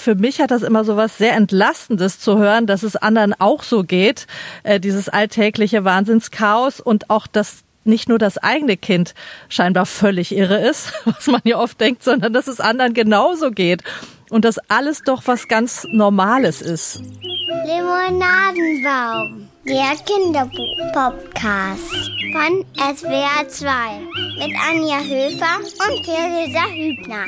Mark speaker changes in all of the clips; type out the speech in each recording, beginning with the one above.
Speaker 1: für mich hat das immer so was sehr Entlastendes zu hören, dass es anderen auch so geht, äh, dieses alltägliche Wahnsinnschaos und auch das nicht nur das eigene Kind scheinbar völlig irre ist, was man ja oft denkt, sondern dass es anderen genauso geht und dass alles doch was ganz Normales ist.
Speaker 2: Limonadenbaum, der Kinderbuch-Podcast von SWR 2 mit Anja Höfer und Theresa Hübner.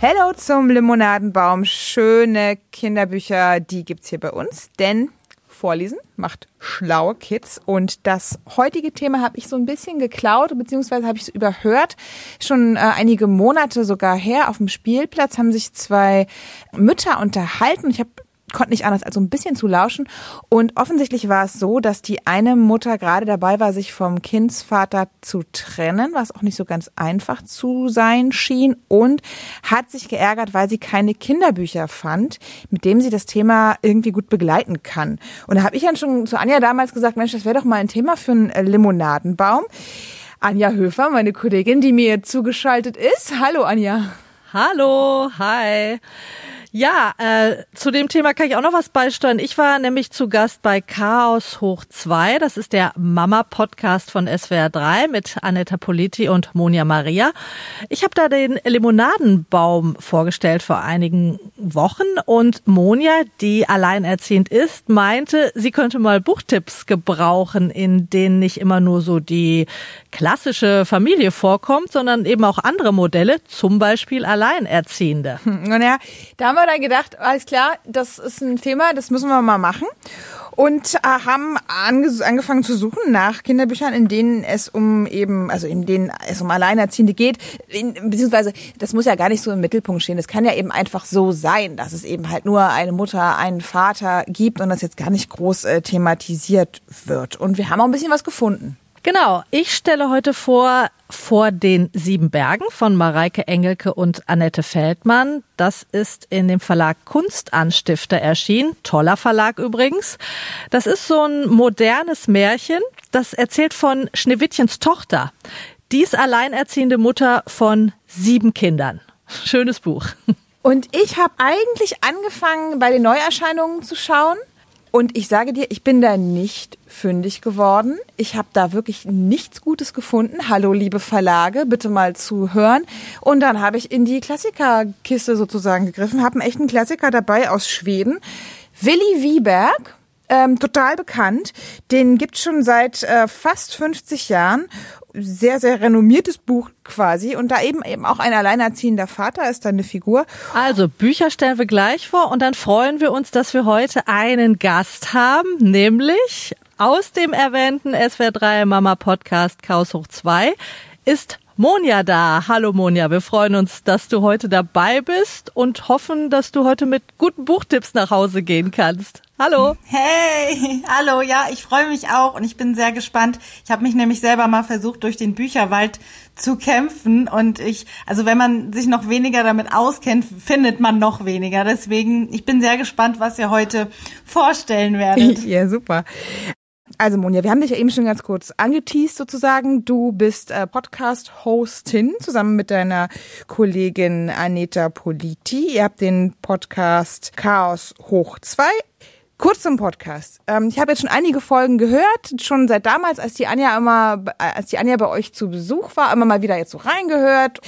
Speaker 3: Hello zum Limonadenbaum. Schöne Kinderbücher, die gibt's hier bei uns, denn Vorlesen macht schlaue Kids. Und das heutige Thema habe ich so ein bisschen geklaut, beziehungsweise habe ich es überhört. Schon äh, einige Monate sogar her auf dem Spielplatz haben sich zwei Mütter unterhalten. Ich habe konnte nicht anders als so ein bisschen zu lauschen. Und offensichtlich war es so, dass die eine Mutter gerade dabei war, sich vom Kindsvater zu trennen, was auch nicht so ganz einfach zu sein schien und hat sich geärgert, weil sie keine Kinderbücher fand, mit dem sie das Thema irgendwie gut begleiten kann. Und da habe ich dann schon zu Anja damals gesagt, Mensch, das wäre doch mal ein Thema für einen äh, Limonadenbaum. Anja Höfer, meine Kollegin, die mir zugeschaltet ist. Hallo Anja.
Speaker 1: Hallo, hi. Ja, äh, zu dem Thema kann ich auch noch was beisteuern. Ich war nämlich zu Gast bei Chaos Hoch 2. Das ist der Mama-Podcast von SWR 3 mit Anetta Politi und Monja Maria. Ich habe da den Limonadenbaum vorgestellt vor einigen Wochen und Monja, die alleinerziehend ist, meinte, sie könnte mal Buchtipps gebrauchen, in denen nicht immer nur so die klassische Familie vorkommt, sondern eben auch andere Modelle, zum Beispiel Alleinerziehende.
Speaker 3: Naja, da wir dann gedacht, alles klar, das ist ein Thema, das müssen wir mal machen. Und äh, haben ange angefangen zu suchen nach Kinderbüchern, in denen es um eben, also in denen es um Alleinerziehende geht, in, beziehungsweise das muss ja gar nicht so im Mittelpunkt stehen. Es kann ja eben einfach so sein, dass es eben halt nur eine Mutter, einen Vater gibt und das jetzt gar nicht groß äh, thematisiert wird. Und wir haben auch ein bisschen was gefunden.
Speaker 1: Genau, ich stelle heute vor vor den sieben Bergen von Mareike Engelke und Annette Feldmann. Das ist in dem Verlag Kunstanstifter erschienen. Toller Verlag übrigens. Das ist so ein modernes Märchen. Das erzählt von Schneewittchens Tochter. Die ist alleinerziehende Mutter von sieben Kindern. Schönes Buch.
Speaker 3: Und ich habe eigentlich angefangen, bei den Neuerscheinungen zu schauen. Und ich sage dir, ich bin da nicht fündig geworden. Ich habe da wirklich nichts Gutes gefunden. Hallo, liebe Verlage, bitte mal zuhören. Und dann habe ich in die Klassikerkiste sozusagen gegriffen, habe einen echten Klassiker dabei aus Schweden. Willi Wieberg, ähm, total bekannt. Den gibt's schon seit äh, fast 50 Jahren sehr, sehr renommiertes Buch quasi. Und da eben eben auch ein alleinerziehender Vater ist da eine Figur.
Speaker 1: Also Bücher stellen wir gleich vor und dann freuen wir uns, dass wir heute einen Gast haben, nämlich aus dem erwähnten SWR3 Mama Podcast Chaos hoch 2 ist Monja da. Hallo Monja, wir freuen uns, dass du heute dabei bist und hoffen, dass du heute mit guten Buchtipps nach Hause gehen kannst. Hallo.
Speaker 4: Hey, hallo. Ja, ich freue mich auch und ich bin sehr gespannt. Ich habe mich nämlich selber mal versucht, durch den Bücherwald zu kämpfen und ich, also wenn man sich noch weniger damit auskennt, findet man noch weniger. Deswegen, ich bin sehr gespannt, was ihr heute vorstellen werdet.
Speaker 3: Ja, super. Also Monja, wir haben dich ja eben schon ganz kurz angeteased sozusagen. Du bist äh, Podcast-Hostin zusammen mit deiner Kollegin Aneta Politi. Ihr habt den Podcast Chaos hoch 2 Kurz zum Podcast. Ähm, ich habe jetzt schon einige Folgen gehört, schon seit damals, als die Anja immer, als die Anja bei euch zu Besuch war, immer mal wieder jetzt so reingehört.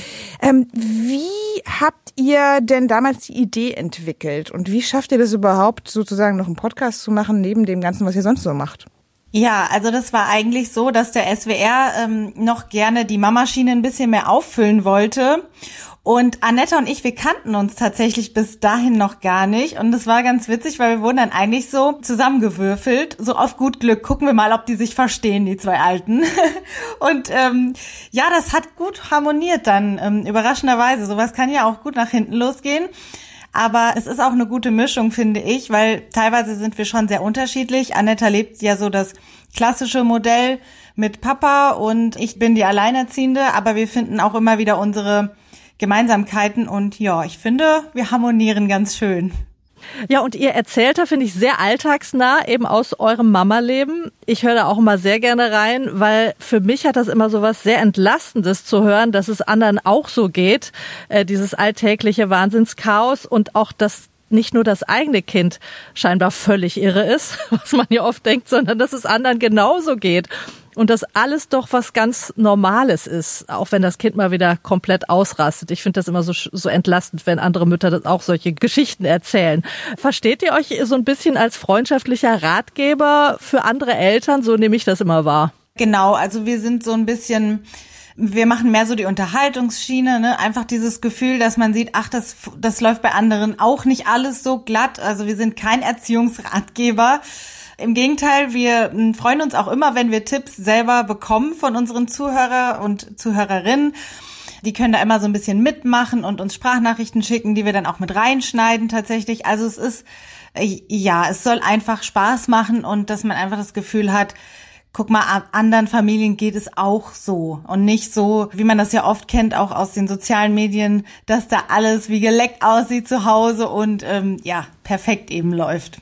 Speaker 3: Ähm, wie habt ihr denn damals die Idee entwickelt und wie schafft ihr das überhaupt, sozusagen noch einen Podcast zu machen neben dem Ganzen, was ihr sonst so macht?
Speaker 4: Ja, also das war eigentlich so, dass der SWR ähm, noch gerne die Mamaschine ein bisschen mehr auffüllen wollte. Und Annette und ich, wir kannten uns tatsächlich bis dahin noch gar nicht. Und es war ganz witzig, weil wir wurden dann eigentlich so zusammengewürfelt. So auf gut Glück. Gucken wir mal, ob die sich verstehen, die zwei Alten. und ähm, ja, das hat gut harmoniert dann, ähm, überraschenderweise. Sowas kann ja auch gut nach hinten losgehen. Aber es ist auch eine gute Mischung, finde ich, weil teilweise sind wir schon sehr unterschiedlich. Annetta lebt ja so das klassische Modell mit Papa und ich bin die Alleinerziehende, aber wir finden auch immer wieder unsere Gemeinsamkeiten und ja, ich finde, wir harmonieren ganz schön.
Speaker 1: Ja, und ihr erzählter finde ich sehr alltagsnah, eben aus eurem Mama-Leben. Ich höre da auch immer sehr gerne rein, weil für mich hat das immer so was sehr Entlastendes zu hören, dass es anderen auch so geht, äh, dieses alltägliche Wahnsinnschaos und auch das nicht nur das eigene Kind scheinbar völlig irre ist, was man ja oft denkt, sondern dass es anderen genauso geht und dass alles doch was ganz Normales ist, auch wenn das Kind mal wieder komplett ausrastet. Ich finde das immer so, so entlastend, wenn andere Mütter das auch solche Geschichten erzählen. Versteht ihr euch so ein bisschen als freundschaftlicher Ratgeber für andere Eltern? So nehme ich das immer wahr.
Speaker 4: Genau, also wir sind so ein bisschen wir machen mehr so die Unterhaltungsschiene, ne? Einfach dieses Gefühl, dass man sieht, ach, das, das läuft bei anderen auch nicht alles so glatt. Also wir sind kein Erziehungsratgeber. Im Gegenteil, wir hm, freuen uns auch immer, wenn wir Tipps selber bekommen von unseren Zuhörer und Zuhörerinnen. Die können da immer so ein bisschen mitmachen und uns Sprachnachrichten schicken, die wir dann auch mit reinschneiden tatsächlich. Also es ist, äh, ja, es soll einfach Spaß machen und dass man einfach das Gefühl hat, guck mal, anderen Familien geht es auch so und nicht so, wie man das ja oft kennt, auch aus den sozialen Medien, dass da alles wie geleckt aussieht zu Hause und ähm, ja, perfekt eben läuft.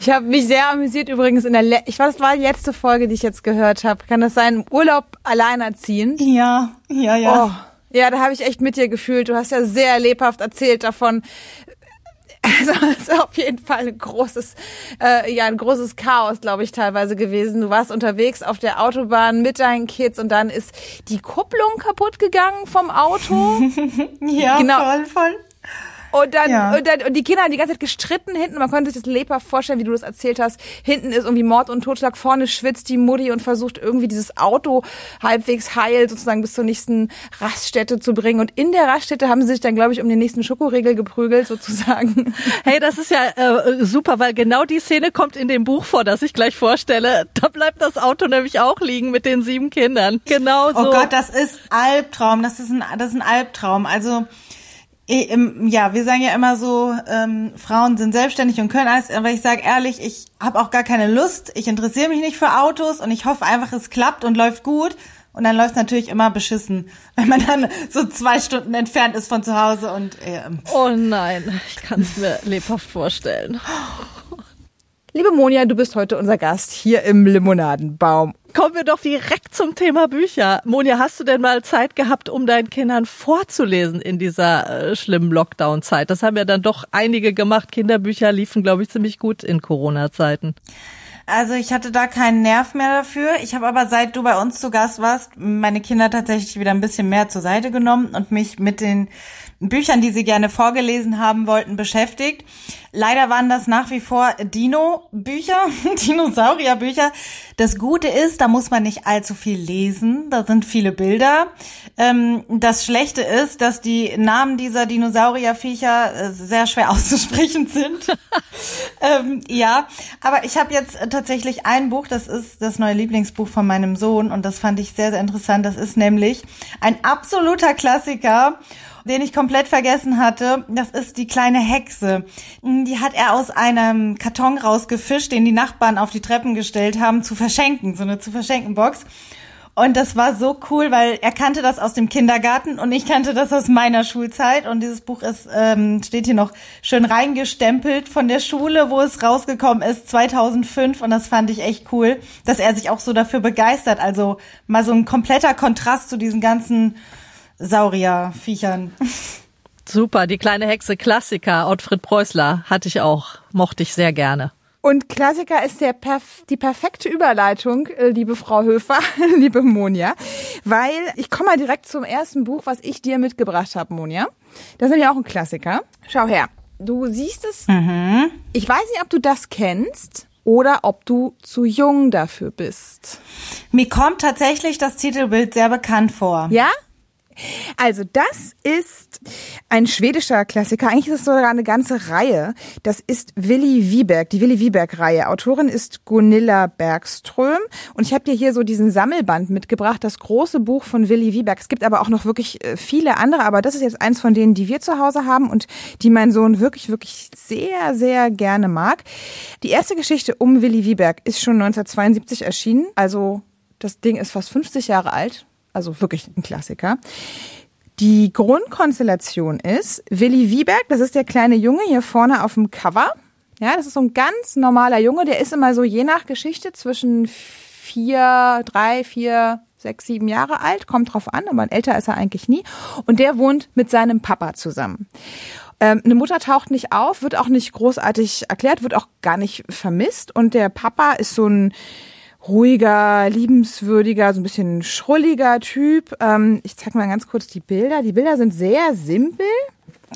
Speaker 3: Ich habe mich sehr amüsiert übrigens in der, Le ich weiß, das war die letzte Folge, die ich jetzt gehört habe. Kann das sein? Urlaub alleinerziehend?
Speaker 4: Ja, ja, ja.
Speaker 3: Oh. Ja, da habe ich echt mit dir gefühlt. Du hast ja sehr lebhaft erzählt davon, also es ist auf jeden Fall ein großes, äh, ja, ein großes Chaos, glaube ich, teilweise gewesen. Du warst unterwegs auf der Autobahn mit deinen Kids und dann ist die Kupplung kaputt gegangen vom Auto.
Speaker 4: ja, genau. voll, voll.
Speaker 3: Und dann, ja. und dann, und die Kinder haben die ganze Zeit gestritten hinten. Man konnte sich das lebhaft vorstellen, wie du das erzählt hast. Hinten ist irgendwie Mord und Totschlag. Vorne schwitzt die Mutti und versucht irgendwie dieses Auto halbwegs heil sozusagen bis zur nächsten Raststätte zu bringen. Und in der Raststätte haben sie sich dann, glaube ich, um den nächsten Schokoriegel geprügelt sozusagen.
Speaker 1: Hey, das ist ja äh, super, weil genau die Szene kommt in dem Buch vor, das ich gleich vorstelle. Da bleibt das Auto nämlich auch liegen mit den sieben Kindern. Genau so.
Speaker 4: Oh Gott, das ist Albtraum. Das ist ein, das ist ein Albtraum. Also, ja, wir sagen ja immer so, ähm, Frauen sind selbstständig und können alles, aber ich sage ehrlich, ich habe auch gar keine Lust, ich interessiere mich nicht für Autos und ich hoffe einfach, es klappt und läuft gut. Und dann läuft es natürlich immer beschissen, wenn man dann so zwei Stunden entfernt ist von zu Hause und ähm.
Speaker 1: Oh nein, ich kann es mir lebhaft vorstellen.
Speaker 3: Liebe Monja, du bist heute unser Gast hier im Limonadenbaum.
Speaker 1: Kommen wir doch direkt zum Thema Bücher. Monja, hast du denn mal Zeit gehabt, um deinen Kindern vorzulesen in dieser äh, schlimmen Lockdown-Zeit? Das haben ja dann doch einige gemacht. Kinderbücher liefen, glaube ich, ziemlich gut in Corona-Zeiten.
Speaker 4: Also ich hatte da keinen Nerv mehr dafür. Ich habe aber seit du bei uns zu Gast warst, meine Kinder tatsächlich wieder ein bisschen mehr zur Seite genommen und mich mit den Büchern, die sie gerne vorgelesen haben wollten, beschäftigt. Leider waren das nach wie vor Dino-Bücher, Dinosaurier-Bücher. Das Gute ist, da muss man nicht allzu viel lesen. Da sind viele Bilder. Ähm, das Schlechte ist, dass die Namen dieser Dinosaurierviecher äh, sehr schwer auszusprechen sind. ähm, ja, aber ich habe jetzt tatsächlich ein Buch, das ist das neue Lieblingsbuch von meinem Sohn und das fand ich sehr, sehr interessant. Das ist nämlich ein absoluter Klassiker den ich komplett vergessen hatte. Das ist die kleine Hexe. Die hat er aus einem Karton rausgefischt, den die Nachbarn auf die Treppen gestellt haben, zu verschenken, so eine zu verschenken Box. Und das war so cool, weil er kannte das aus dem Kindergarten und ich kannte das aus meiner Schulzeit. Und dieses Buch ist, ähm, steht hier noch schön reingestempelt von der Schule, wo es rausgekommen ist, 2005. Und das fand ich echt cool, dass er sich auch so dafür begeistert. Also mal so ein kompletter Kontrast zu diesen ganzen Saurierviechern.
Speaker 1: Super, die kleine Hexe Klassiker, Ottfried Preußler, hatte ich auch, mochte ich sehr gerne.
Speaker 3: Und Klassiker ist der perf die perfekte Überleitung, äh, liebe Frau Höfer, liebe Monja, weil ich komme mal direkt zum ersten Buch, was ich dir mitgebracht habe, Monja. Das ist ja auch ein Klassiker. Schau her, du siehst es. Mhm. Ich weiß nicht, ob du das kennst oder ob du zu jung dafür bist.
Speaker 4: Mir kommt tatsächlich das Titelbild sehr bekannt vor.
Speaker 3: Ja? Also das ist ein schwedischer Klassiker. Eigentlich ist es sogar eine ganze Reihe. Das ist Willi Wieberg, die Willi Wieberg-Reihe. Autorin ist Gunilla Bergström. Und ich habe dir hier so diesen Sammelband mitgebracht, das große Buch von Willi Wieberg. Es gibt aber auch noch wirklich äh, viele andere, aber das ist jetzt eins von denen, die wir zu Hause haben und die mein Sohn wirklich, wirklich sehr, sehr gerne mag. Die erste Geschichte um Willi Wieberg ist schon 1972 erschienen. Also das Ding ist fast 50 Jahre alt also wirklich ein Klassiker. Die Grundkonstellation ist Willi Wieberg, das ist der kleine Junge hier vorne auf dem Cover. Ja, das ist so ein ganz normaler Junge, der ist immer so je nach Geschichte zwischen vier, drei, vier, sechs, sieben Jahre alt, kommt drauf an, aber älter ist er eigentlich nie. Und der wohnt mit seinem Papa zusammen. Ähm, eine Mutter taucht nicht auf, wird auch nicht großartig erklärt, wird auch gar nicht vermisst. Und der Papa ist so ein ruhiger, liebenswürdiger, so ein bisschen schrulliger Typ. Ähm, ich zeig mal ganz kurz die Bilder. Die Bilder sind sehr simpel.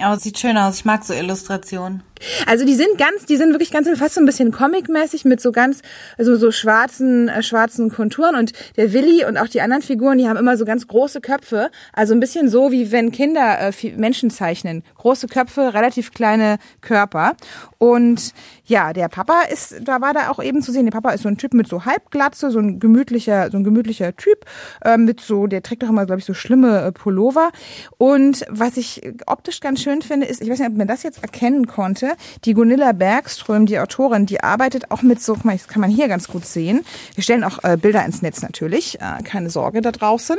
Speaker 4: Aber es sieht schön aus. Ich mag so Illustrationen.
Speaker 3: Also die sind ganz, die sind wirklich ganz fast so ein bisschen comic-mäßig mit so ganz also so schwarzen äh, schwarzen Konturen. Und der Willi und auch die anderen Figuren, die haben immer so ganz große Köpfe, also ein bisschen so wie wenn Kinder äh, Menschen zeichnen, große Köpfe, relativ kleine Körper. Und ja, der Papa ist, da war da auch eben zu sehen, der Papa ist so ein Typ mit so Halbglatze, so ein gemütlicher, so ein gemütlicher Typ äh, mit so, der trägt auch immer, glaube ich, so schlimme äh, Pullover. Und was ich optisch ganz schön finde, ist, ich weiß nicht, ob man das jetzt erkennen konnte. Die Gunilla Bergström, die Autorin, die arbeitet auch mit so, das kann man hier ganz gut sehen. Wir stellen auch äh, Bilder ins Netz natürlich, äh, keine Sorge da draußen.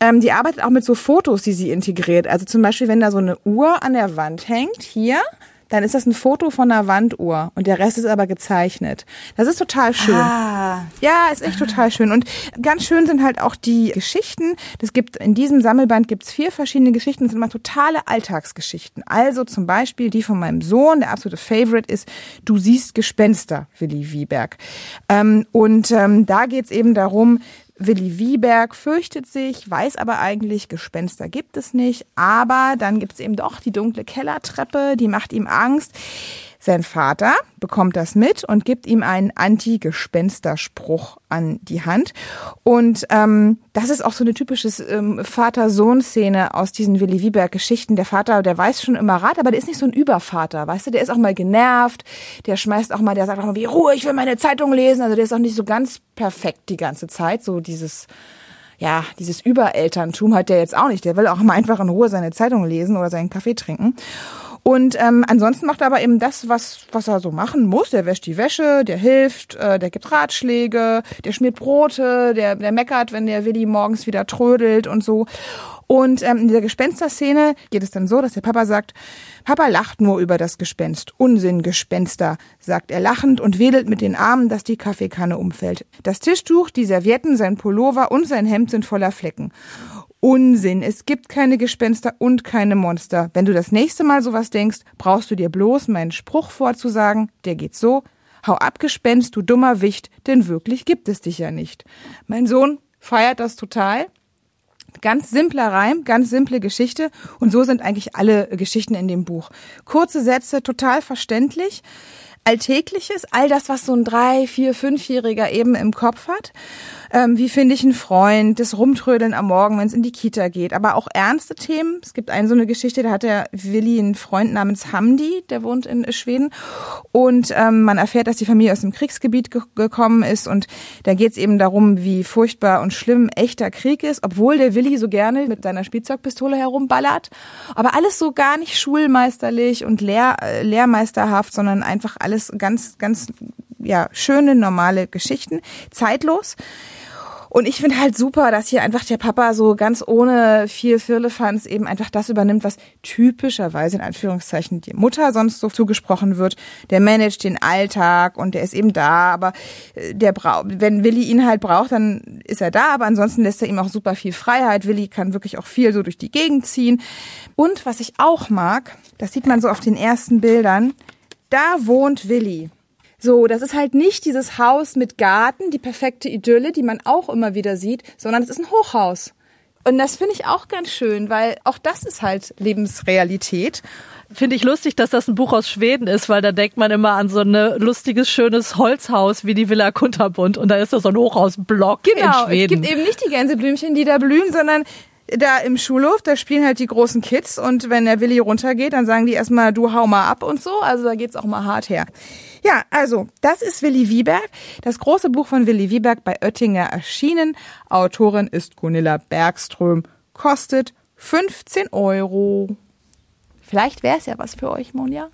Speaker 3: Ähm, die arbeitet auch mit so Fotos, die sie integriert. Also zum Beispiel, wenn da so eine Uhr an der Wand hängt, hier, dann ist das ein Foto von einer Wanduhr und der Rest ist aber gezeichnet. Das ist total schön.
Speaker 4: Ah.
Speaker 3: Ja, ist echt total schön. Und ganz schön sind halt auch die Geschichten. Das gibt in diesem Sammelband gibt's vier verschiedene Geschichten. Das sind immer totale Alltagsgeschichten. Also zum Beispiel die von meinem Sohn, der absolute Favorite ist Du siehst Gespenster, Willi Wieberg. Ähm, und ähm, da geht's eben darum, Willi Wieberg fürchtet sich, weiß aber eigentlich, Gespenster gibt es nicht. Aber dann gibt es eben doch die dunkle Kellertreppe, die macht ihm Angst. Sein Vater bekommt das mit und gibt ihm einen Anti-Gespensterspruch an die Hand. Und ähm, das ist auch so eine typische ähm, Vater-Sohn-Szene aus diesen Willi Wieberg-Geschichten. Der Vater, der weiß schon immer Rat, aber der ist nicht so ein Übervater, weißt du? Der ist auch mal genervt, der schmeißt auch mal, der sagt auch mal, wie Ruhe, ich will meine Zeitung lesen. Also der ist auch nicht so ganz perfekt die ganze Zeit, so dieses ja, dieses Überelterntum hat der jetzt auch nicht. Der will auch mal einfach in Ruhe seine Zeitung lesen oder seinen Kaffee trinken. Und ähm, ansonsten macht er aber eben das, was, was er so machen muss. Der wäscht die Wäsche, der hilft, äh, der gibt Ratschläge, der schmiert Brote, der, der meckert, wenn der Willi morgens wieder trödelt und so. Und ähm, in dieser Gespenster-Szene geht es dann so, dass der Papa sagt, Papa lacht nur über das Gespenst. Unsinn, Gespenster, sagt er lachend und wedelt mit den Armen, dass die Kaffeekanne umfällt. Das Tischtuch, die Servietten, sein Pullover und sein Hemd sind voller Flecken. Unsinn. Es gibt keine Gespenster und keine Monster. Wenn du das nächste Mal sowas denkst, brauchst du dir bloß meinen Spruch vorzusagen. Der geht so. Hau ab, Gespenst, du dummer Wicht, denn wirklich gibt es dich ja nicht. Mein Sohn feiert das total. Ganz simpler Reim, ganz simple Geschichte. Und so sind eigentlich alle Geschichten in dem Buch. Kurze Sätze, total verständlich. Alltägliches, all das, was so ein drei, vier, fünfjähriger eben im Kopf hat. Ähm, wie finde ich einen Freund? Das Rumtrödeln am Morgen, wenn es in die Kita geht. Aber auch ernste Themen. Es gibt eine so eine Geschichte, da hat der Willi einen Freund namens Hamdi, der wohnt in Schweden. Und ähm, man erfährt, dass die Familie aus dem Kriegsgebiet ge gekommen ist. Und da geht es eben darum, wie furchtbar und schlimm echter Krieg ist, obwohl der Willi so gerne mit seiner Spielzeugpistole herumballert. Aber alles so gar nicht schulmeisterlich und lehr äh, lehrmeisterhaft, sondern einfach alles ganz, ganz ja, schöne, normale Geschichten, zeitlos. Und ich finde halt super, dass hier einfach der Papa so ganz ohne viel Firlefanz eben einfach das übernimmt, was typischerweise in Anführungszeichen die Mutter sonst so zugesprochen wird. Der managt den Alltag und der ist eben da, aber äh, der braucht, wenn Willi ihn halt braucht, dann ist er da, aber ansonsten lässt er ihm auch super viel Freiheit. Willi kann wirklich auch viel so durch die Gegend ziehen. Und was ich auch mag, das sieht man so auf den ersten Bildern, da wohnt Willi. So, das ist halt nicht dieses Haus mit Garten, die perfekte Idylle, die man auch immer wieder sieht, sondern es ist ein Hochhaus. Und das finde ich auch ganz schön, weil auch das ist halt Lebensrealität.
Speaker 1: Finde ich lustig, dass das ein Buch aus Schweden ist, weil da denkt man immer an so ein lustiges, schönes Holzhaus wie die Villa Kunterbund und da ist da so ein Hochhausblock
Speaker 3: genau,
Speaker 1: in Schweden.
Speaker 3: Es gibt eben nicht die Gänseblümchen, die da blühen, sondern da im Schulhof, da spielen halt die großen Kids und wenn der Willi runtergeht, dann sagen die erstmal, du hau mal ab und so. Also da geht's auch mal hart her. Ja, also, das ist Willi Wieberg. Das große Buch von Willi Wieberg bei Oettinger erschienen. Autorin ist Gunilla Bergström. Kostet 15 Euro. Vielleicht wäre es ja was für euch, Monja.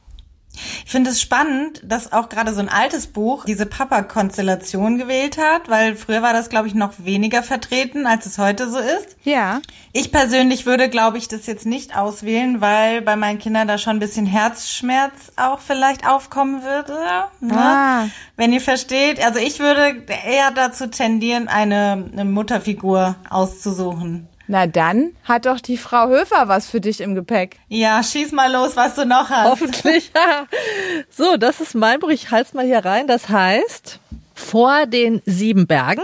Speaker 4: Ich finde es spannend, dass auch gerade so ein altes Buch diese Papa-Konstellation gewählt hat, weil früher war das, glaube ich, noch weniger vertreten, als es heute so ist.
Speaker 3: Ja.
Speaker 4: Ich persönlich würde, glaube ich, das jetzt nicht auswählen, weil bei meinen Kindern da schon ein bisschen Herzschmerz auch vielleicht aufkommen würde. Ne?
Speaker 3: Ah.
Speaker 4: Wenn ihr versteht. Also ich würde eher dazu tendieren, eine, eine Mutterfigur auszusuchen.
Speaker 3: Na dann hat doch die Frau Höfer was für dich im Gepäck.
Speaker 4: Ja, schieß mal los, was du noch hast.
Speaker 1: Hoffentlich. so, das ist mein Buch. Ich halte mal hier rein. Das heißt, vor den sieben Bergen.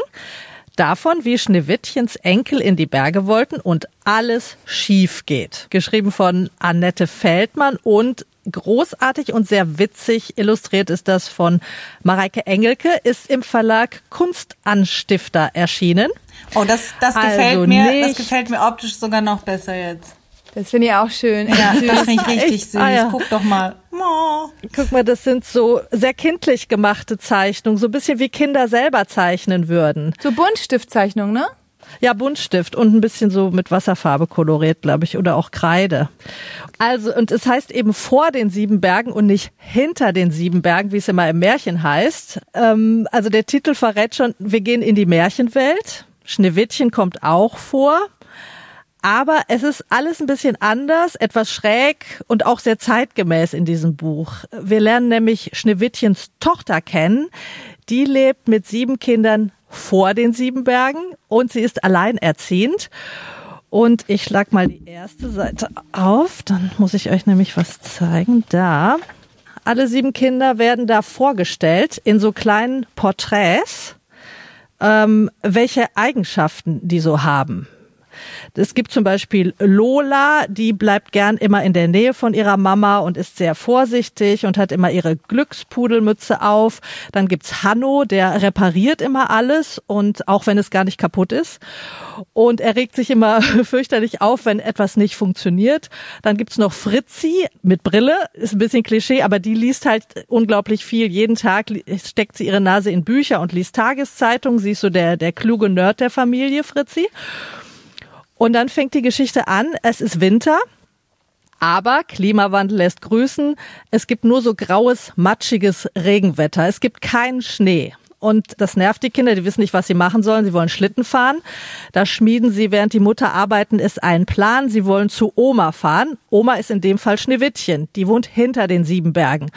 Speaker 1: Davon, wie Schneewittchens Enkel in die Berge wollten und alles schief geht. Geschrieben von Annette Feldmann und großartig und sehr witzig illustriert ist das von Mareike Engelke, ist im Verlag Kunstanstifter erschienen.
Speaker 4: Oh, das, das
Speaker 1: Also
Speaker 4: gefällt mir, das
Speaker 1: nicht-
Speaker 4: gefällt mir optisch sogar noch besser jetzt.
Speaker 3: Das finde ich auch schön.
Speaker 4: Ja, das finde ich richtig
Speaker 1: Echt?
Speaker 4: süß.
Speaker 1: Ah, ja.
Speaker 4: Guck doch mal. Oh.
Speaker 1: Guck mal, das sind so sehr kindlich gemachte Zeichnungen, so ein bisschen wie Kinder selber zeichnen würden.
Speaker 3: So Buntstiftzeichnung, ne?
Speaker 1: Ja, Buntstift und ein bisschen so mit Wasserfarbe koloriert, glaube ich, oder auch Kreide. Also, und es heißt eben vor den sieben Bergen und nicht hinter den sieben Bergen, wie es immer im Märchen heißt. Ähm, also der Titel verrät schon, wir gehen in die Märchenwelt. Schneewittchen kommt auch vor. Aber es ist alles ein bisschen anders, etwas schräg und auch sehr zeitgemäß in diesem Buch. Wir lernen nämlich Schneewittchens Tochter kennen. Die lebt mit sieben Kindern vor den sieben Bergen und sie ist alleinerziehend. Und ich schlag mal die erste Seite auf, dann muss ich euch nämlich was zeigen. Da. Alle sieben Kinder werden da vorgestellt in so kleinen Porträts, ähm, welche Eigenschaften die so haben. Es gibt zum Beispiel Lola, die bleibt gern immer in der Nähe von ihrer Mama und ist sehr vorsichtig und hat immer ihre Glückspudelmütze auf. Dann gibt's Hanno, der repariert immer alles und auch wenn es gar nicht kaputt ist. Und er regt sich immer fürchterlich auf, wenn etwas nicht funktioniert. Dann gibt's noch Fritzi mit Brille, ist ein bisschen Klischee, aber die liest halt unglaublich viel. Jeden Tag steckt sie ihre Nase in Bücher und liest Tageszeitungen. Sie ist so der, der kluge Nerd der Familie, Fritzi. Und dann fängt die Geschichte an. Es ist Winter. Aber Klimawandel lässt grüßen. Es gibt nur so graues, matschiges Regenwetter. Es gibt keinen Schnee. Und das nervt die Kinder, die wissen nicht, was sie machen sollen. Sie wollen Schlitten fahren. Da schmieden sie, während die Mutter arbeiten ist, einen Plan. Sie wollen zu Oma fahren. Oma ist in dem Fall Schneewittchen. Die wohnt hinter den sieben Bergen.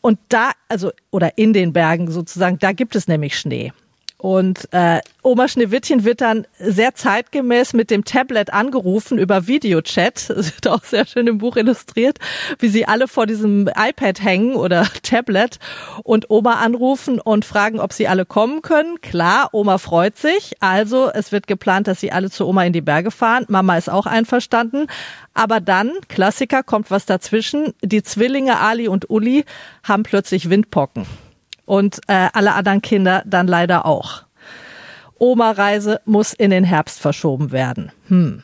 Speaker 1: Und da, also, oder in den Bergen sozusagen, da gibt es nämlich Schnee. Und äh, Oma Schneewittchen wird dann sehr zeitgemäß mit dem Tablet angerufen über Videochat. Das wird auch sehr schön im Buch illustriert, wie sie alle vor diesem iPad hängen oder Tablet und Oma anrufen und fragen, ob sie alle kommen können. Klar, Oma freut sich. Also es wird geplant, dass sie alle zu Oma in die Berge fahren. Mama ist auch einverstanden. Aber dann, Klassiker, kommt was dazwischen. Die Zwillinge Ali und Uli haben plötzlich Windpocken und äh, alle anderen Kinder dann leider auch. Oma-Reise muss in den Herbst verschoben werden. Hm.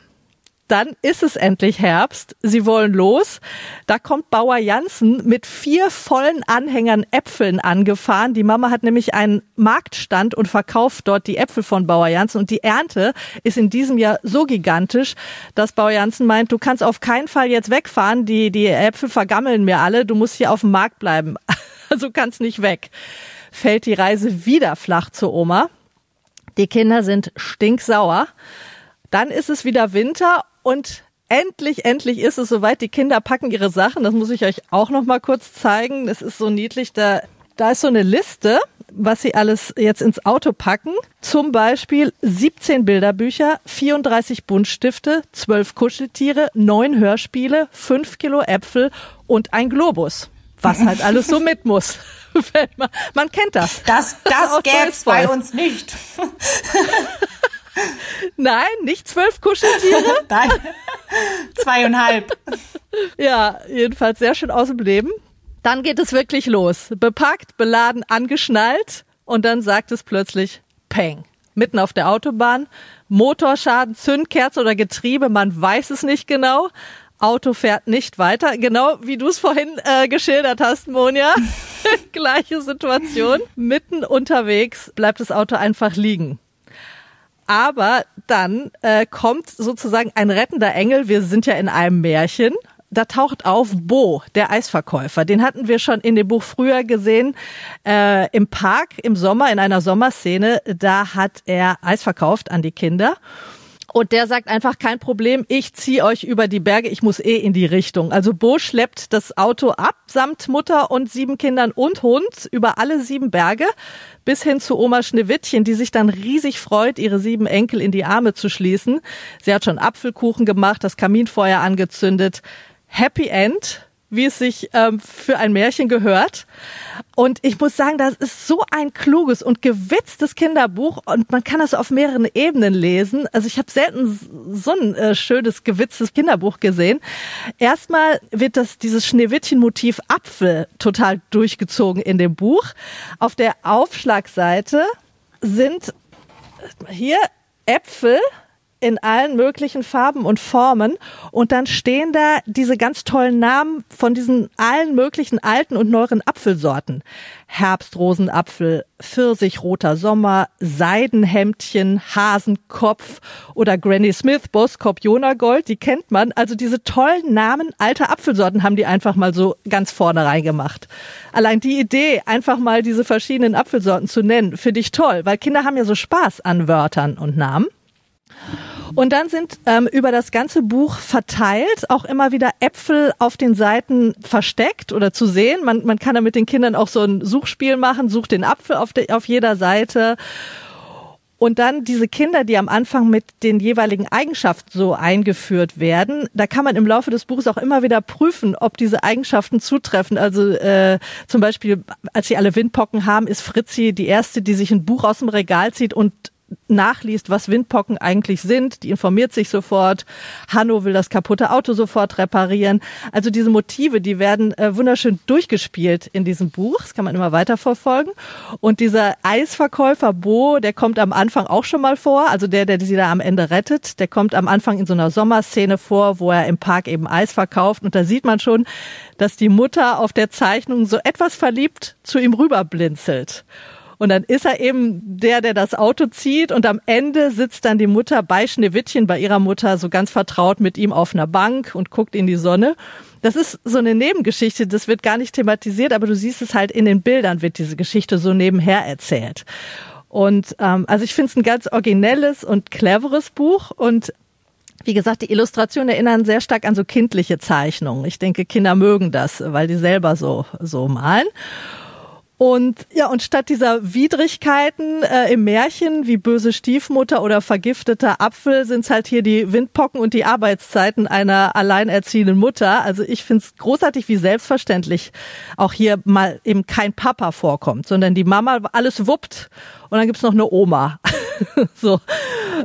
Speaker 1: Dann ist es endlich Herbst. Sie wollen los. Da kommt Bauer Jansen mit vier vollen Anhängern Äpfeln angefahren. Die Mama hat nämlich einen Marktstand und verkauft dort die Äpfel von Bauer Jansen. Und die Ernte ist in diesem Jahr so gigantisch, dass Bauer Jansen meint, du kannst auf keinen Fall jetzt wegfahren. Die, die Äpfel vergammeln mir alle. Du musst hier auf dem Markt bleiben. Also kannst nicht weg. Fällt die Reise wieder flach zur Oma. Die Kinder sind stinksauer. Dann ist es wieder Winter und endlich, endlich ist es soweit. Die Kinder packen ihre Sachen. Das muss ich euch auch noch mal kurz zeigen. Das ist so niedlich. Da, da ist so eine Liste, was sie alles jetzt ins Auto packen. Zum Beispiel 17 Bilderbücher, 34 Buntstifte, 12 Kuscheltiere, 9 Hörspiele, 5 Kilo Äpfel und ein Globus. Was halt alles so mit muss. man, man kennt das.
Speaker 4: Das, das
Speaker 1: ist voll.
Speaker 4: bei uns nicht.
Speaker 1: Nein, nicht zwölf Kuscheltiere.
Speaker 4: Nein. Zweieinhalb.
Speaker 1: Ja, jedenfalls sehr schön aus dem Leben. Dann geht es wirklich los. Bepackt, beladen, angeschnallt und dann sagt es plötzlich Peng. Mitten auf der Autobahn. Motorschaden, Zündkerze oder Getriebe, man weiß es nicht genau. Auto fährt nicht weiter. Genau wie du es vorhin äh, geschildert hast, Monja. Gleiche Situation. Mitten unterwegs bleibt das Auto einfach liegen. Aber dann äh, kommt sozusagen ein rettender Engel. Wir sind ja in einem Märchen. da taucht auf Bo, der Eisverkäufer. Den hatten wir schon in dem Buch früher gesehen, äh, im Park im Sommer, in einer Sommerszene. Da hat er Eis verkauft an die Kinder. Und der sagt einfach, kein Problem, ich ziehe euch über die Berge, ich muss eh in die Richtung. Also Bo schleppt das Auto ab, samt Mutter und sieben Kindern und Hund über alle sieben Berge bis hin zu Oma Schneewittchen, die sich dann riesig freut, ihre sieben Enkel in die Arme zu schließen. Sie hat schon Apfelkuchen gemacht, das Kaminfeuer angezündet. Happy End wie es sich ähm, für ein Märchen gehört. Und ich muss sagen, das ist so ein kluges und gewitztes Kinderbuch und man kann das auf mehreren Ebenen lesen. Also ich habe selten so ein äh, schönes, gewitztes Kinderbuch gesehen. Erstmal wird das dieses Schneewittchen-Motiv Apfel total durchgezogen in dem Buch. Auf der Aufschlagseite sind hier Äpfel in allen möglichen Farben und Formen. Und dann stehen da diese ganz tollen Namen von diesen allen möglichen alten und neueren Apfelsorten. Herbstrosenapfel, Pfirsichroter Sommer, Seidenhemdchen, Hasenkopf oder Granny Smith, Boskop, Gold, die kennt man. Also diese tollen Namen alter Apfelsorten haben die einfach mal so ganz vorne reingemacht. Allein die Idee, einfach mal diese verschiedenen Apfelsorten zu nennen, finde ich toll, weil Kinder haben ja so Spaß an Wörtern und Namen. Und dann sind ähm, über das ganze Buch verteilt auch immer wieder Äpfel auf den Seiten versteckt oder zu sehen. Man, man kann da mit den Kindern auch so ein Suchspiel machen, sucht den Apfel auf, de, auf jeder Seite. Und dann diese Kinder, die am Anfang mit den jeweiligen Eigenschaften so eingeführt werden, da kann man im Laufe des Buches auch immer wieder prüfen, ob diese Eigenschaften zutreffen. Also äh, zum Beispiel, als sie alle Windpocken haben, ist Fritzi die erste, die sich ein Buch aus dem Regal zieht und nachliest, was Windpocken eigentlich sind. Die informiert sich sofort. Hanno will das kaputte Auto sofort reparieren. Also diese Motive, die werden äh, wunderschön durchgespielt in diesem Buch. Das kann man immer weiter verfolgen. Und dieser Eisverkäufer Bo, der kommt am Anfang auch schon mal vor. Also der, der sie da am Ende rettet, der kommt am Anfang in so einer Sommerszene vor, wo er im Park eben Eis verkauft. Und da sieht man schon, dass die Mutter auf der Zeichnung so etwas verliebt zu ihm rüberblinzelt. Und dann ist er eben der, der das Auto zieht und am Ende sitzt dann die Mutter bei Schneewittchen, bei ihrer Mutter, so ganz vertraut mit ihm auf einer Bank und guckt in die Sonne. Das ist so eine Nebengeschichte, das wird gar nicht thematisiert, aber du siehst es halt in den Bildern, wird diese Geschichte so nebenher erzählt. Und ähm, also ich finde es ein ganz originelles und cleveres Buch und wie gesagt, die Illustrationen erinnern sehr stark an so kindliche Zeichnungen. Ich denke, Kinder mögen das, weil die selber so so malen. Und ja, und statt dieser Widrigkeiten äh, im Märchen wie böse Stiefmutter oder vergifteter Apfel sind's halt hier die Windpocken und die Arbeitszeiten einer alleinerziehenden Mutter. Also ich find's großartig, wie selbstverständlich auch hier mal eben kein Papa vorkommt, sondern die Mama alles wuppt und dann gibt's noch eine Oma. so.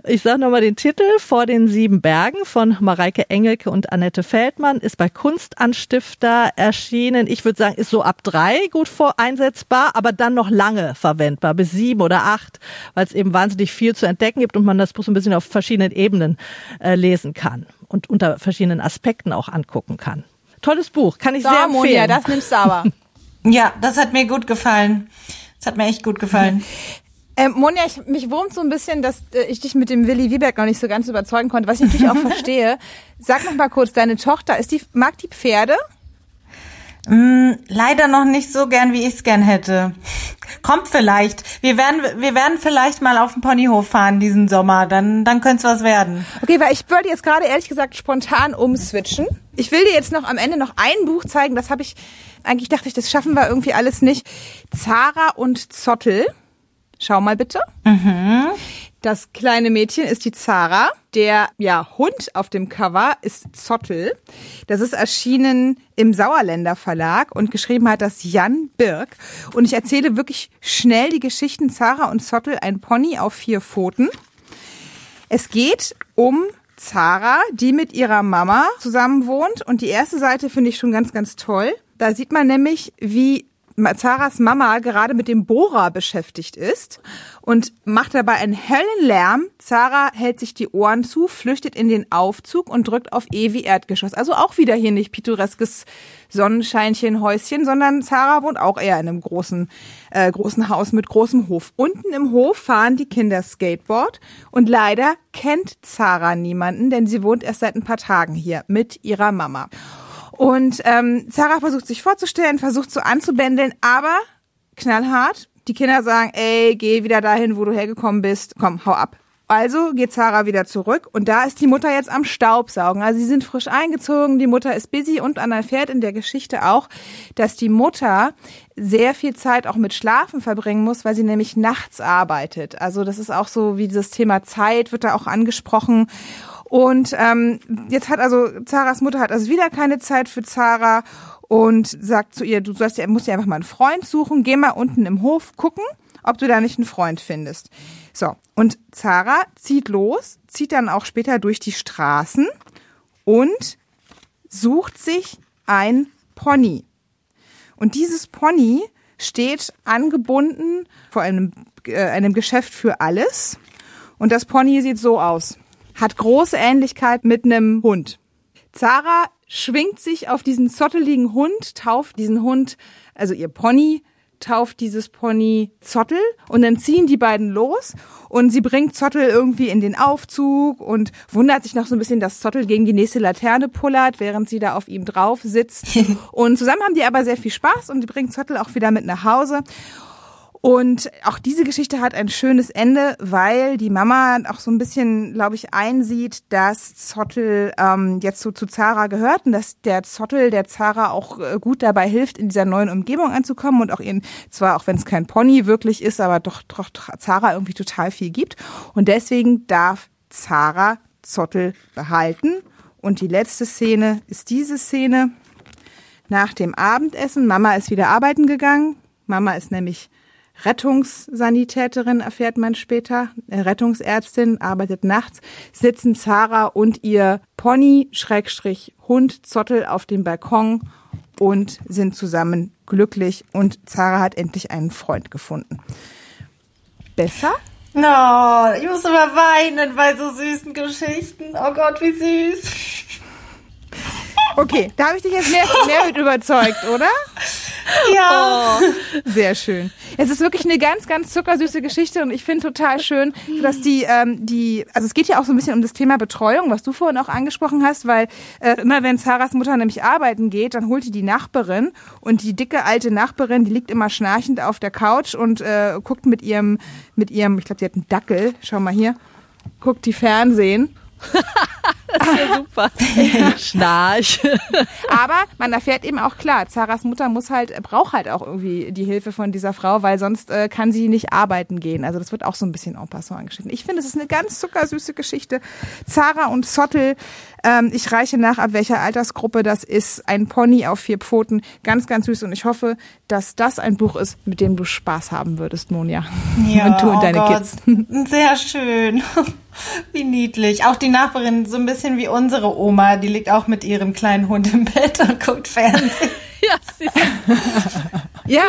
Speaker 1: Ich sage nochmal den Titel Vor den sieben Bergen von Mareike Engelke und Annette Feldmann ist bei Kunstanstifter erschienen. Ich würde sagen, ist so ab drei gut vor einsetzbar, aber dann noch lange verwendbar, bis sieben oder acht, weil es eben wahnsinnig viel zu entdecken gibt und man das Buch so ein bisschen auf verschiedenen Ebenen äh, lesen kann und unter verschiedenen Aspekten auch angucken kann. Tolles Buch, kann ich so, sehr empfehlen.
Speaker 3: Monja, das nimmst du aber.
Speaker 4: ja, das hat mir gut gefallen. Das hat mir echt gut gefallen.
Speaker 3: Ähm, Monja, ich, mich wurmt so ein bisschen, dass äh, ich dich mit dem Willi Wieberg noch nicht so ganz überzeugen konnte, was ich natürlich auch verstehe. Sag noch mal kurz, deine Tochter, ist die, mag die Pferde?
Speaker 4: Mm, leider noch nicht so gern, wie ich es gern hätte. Kommt vielleicht. Wir werden, wir werden vielleicht mal auf den Ponyhof fahren diesen Sommer. Dann, dann könnte es was werden.
Speaker 3: Okay, weil ich wollte jetzt gerade ehrlich gesagt spontan umswitchen. Ich will dir jetzt noch am Ende noch ein Buch zeigen. Das habe ich, eigentlich dachte ich, das schaffen wir irgendwie alles nicht. Zara und Zottel Schau mal bitte. Mhm. Das kleine Mädchen ist die Zara. Der ja, Hund auf dem Cover ist Zottel. Das ist erschienen im Sauerländer Verlag und geschrieben hat das Jan Birk. Und ich erzähle wirklich schnell die Geschichten Zara und Zottel, ein Pony auf vier Pfoten. Es geht um Zara, die mit ihrer Mama zusammen wohnt. Und die erste Seite finde ich schon ganz, ganz toll. Da sieht man nämlich, wie Zaras Mama gerade mit dem Bohrer beschäftigt ist und macht dabei einen hellen Lärm. Zara hält sich die Ohren zu, flüchtet in den Aufzug und drückt auf E wie Erdgeschoss. Also auch wieder hier nicht pittoreskes Sonnenscheinchen, Häuschen, sondern Zara wohnt auch eher in einem großen, äh, großen Haus mit großem Hof. Unten im Hof fahren die Kinder Skateboard und leider kennt Zara niemanden, denn sie wohnt erst seit ein paar Tagen hier mit ihrer Mama. Und ähm, Zara versucht sich vorzustellen, versucht so anzubändeln, aber knallhart. Die Kinder sagen, ey, geh wieder dahin, wo du hergekommen bist. Komm, hau ab. Also geht Sarah wieder zurück und da ist die Mutter jetzt am Staubsaugen. Also sie sind frisch eingezogen, die Mutter ist busy und Anna erfährt in der Geschichte auch, dass die Mutter sehr viel Zeit auch mit Schlafen verbringen muss, weil sie nämlich nachts arbeitet. Also das ist auch so wie dieses Thema Zeit wird da auch angesprochen. Und ähm, jetzt hat also Zaras Mutter hat also wieder keine Zeit für Zara und sagt zu ihr, du sollst ja, musst ja einfach mal einen Freund suchen, geh mal unten im Hof gucken, ob du da nicht einen Freund findest. So, und Zara zieht los, zieht dann auch später durch die Straßen und sucht sich ein Pony. Und dieses Pony steht angebunden vor einem, äh, einem Geschäft für alles. Und das Pony sieht so aus. Hat große Ähnlichkeit mit einem Hund. Zara schwingt sich auf diesen zotteligen Hund, tauft diesen Hund, also ihr Pony, tauft dieses Pony Zottel und dann ziehen die beiden los und sie bringt Zottel irgendwie in den Aufzug und wundert sich noch so ein bisschen, dass Zottel gegen die nächste Laterne pullert, während sie da auf ihm drauf sitzt. und zusammen haben die aber sehr viel Spaß und die bringt Zottel auch wieder mit nach Hause. Und auch diese Geschichte hat ein schönes Ende, weil die Mama auch so ein bisschen, glaube ich, einsieht, dass Zottel ähm, jetzt so zu Zara gehört und dass der Zottel der Zara auch äh, gut dabei hilft, in dieser neuen Umgebung anzukommen und auch ihnen, zwar auch wenn es kein Pony wirklich ist, aber doch, doch Zara irgendwie total viel gibt. Und deswegen darf Zara Zottel behalten. Und die letzte Szene ist diese Szene. Nach dem Abendessen, Mama ist wieder arbeiten gegangen. Mama ist nämlich Rettungssanitäterin, erfährt man später, Rettungsärztin, arbeitet nachts, sitzen Zara und ihr Pony, Schrägstrich, Hund, Zottel auf dem Balkon und sind zusammen glücklich und Zara hat endlich einen Freund gefunden. Besser?
Speaker 4: No, ich muss immer weinen bei so süßen Geschichten. Oh Gott, wie süß.
Speaker 3: Okay, da habe ich dich jetzt mehr, mehr mit überzeugt, oder?
Speaker 4: Ja.
Speaker 3: Oh, sehr schön. Es ist wirklich eine ganz, ganz zuckersüße Geschichte und ich finde total schön, dass die, ähm, die, also es geht ja auch so ein bisschen um das Thema Betreuung, was du vorhin auch angesprochen hast, weil äh, immer wenn Sarahs Mutter nämlich arbeiten geht, dann holt die die Nachbarin und die dicke alte Nachbarin, die liegt immer schnarchend auf der Couch und äh, guckt mit ihrem, mit ihrem, ich glaube, die hat einen Dackel, schau mal hier, guckt die Fernsehen
Speaker 1: ja super. Schnarch.
Speaker 3: Aber man erfährt eben auch klar, Zaras Mutter muss halt, braucht halt auch irgendwie die Hilfe von dieser Frau, weil sonst äh, kann sie nicht arbeiten gehen. Also das wird auch so ein bisschen en passant angeschnitten. Ich finde, es ist eine ganz zuckersüße Geschichte. Zara und Zottel, ähm, ich reiche nach, ab welcher Altersgruppe das ist. Ein Pony auf vier Pfoten, ganz, ganz süß. Und ich hoffe, dass das ein Buch ist, mit dem du Spaß haben würdest, Monja.
Speaker 4: Ja,
Speaker 3: und du und
Speaker 4: oh
Speaker 3: deine
Speaker 4: Gott.
Speaker 3: Kids.
Speaker 4: Sehr schön. Wie niedlich. Auch die Nachbarin, so ein bisschen wie unsere Oma, die liegt auch mit ihrem kleinen Hund im Bett und guckt Fernsehen.
Speaker 1: ja, siehst du.
Speaker 3: Ja.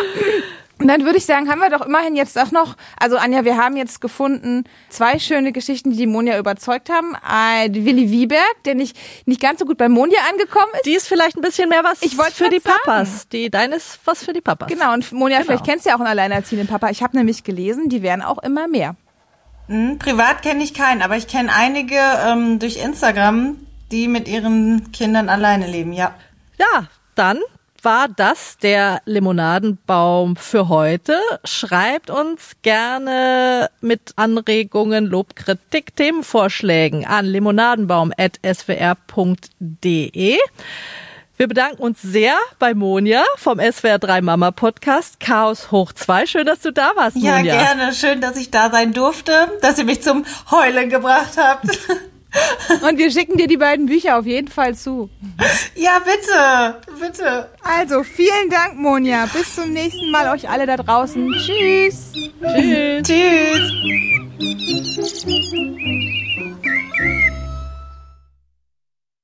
Speaker 3: Und dann würde ich sagen, haben wir doch immerhin jetzt auch noch, also Anja, wir haben jetzt gefunden zwei schöne Geschichten, die die Monja überzeugt haben. Äh, Willi Wieberg, der nicht, nicht ganz so gut bei Monja angekommen ist.
Speaker 1: Die ist vielleicht ein bisschen mehr was
Speaker 3: Ich wollte
Speaker 1: für die
Speaker 3: grad
Speaker 1: Papas. Die, deine ist was für die Papas.
Speaker 3: Genau, und Monja,
Speaker 1: Genau.
Speaker 3: vielleicht kennst du ja auch einen alleinerziehenden Papa. Ich habe nämlich gelesen, die werden auch immer mehr.
Speaker 4: Hm, privat kenne ich keinen, aber ich kenne einige ähm, durch Instagram, die mit ihren Kindern alleine leben, ja.
Speaker 1: Ja, dann war das der Limonadenbaum für heute. Schreibt uns gerne mit Anregungen, Lob, Kritik, Themenvorschlägen an limonadenbaum.swr.de. Wir bedanken uns sehr bei Monja vom SWR 3 Mama Podcast Chaos hoch 2. Schön, dass du da warst,
Speaker 4: Ja,
Speaker 1: Monja.
Speaker 4: gerne. Schön, dass ich da sein durfte, dass ihr mich zum Heulen gebracht habt.
Speaker 3: Und wir schicken dir die beiden Bücher auf jeden Fall zu.
Speaker 4: ja, bitte, bitte.
Speaker 3: Also, vielen Dank, Monja. Bis zum nächsten Mal euch alle da draußen. Tschüss.
Speaker 1: Tschüss.
Speaker 4: Tschüss.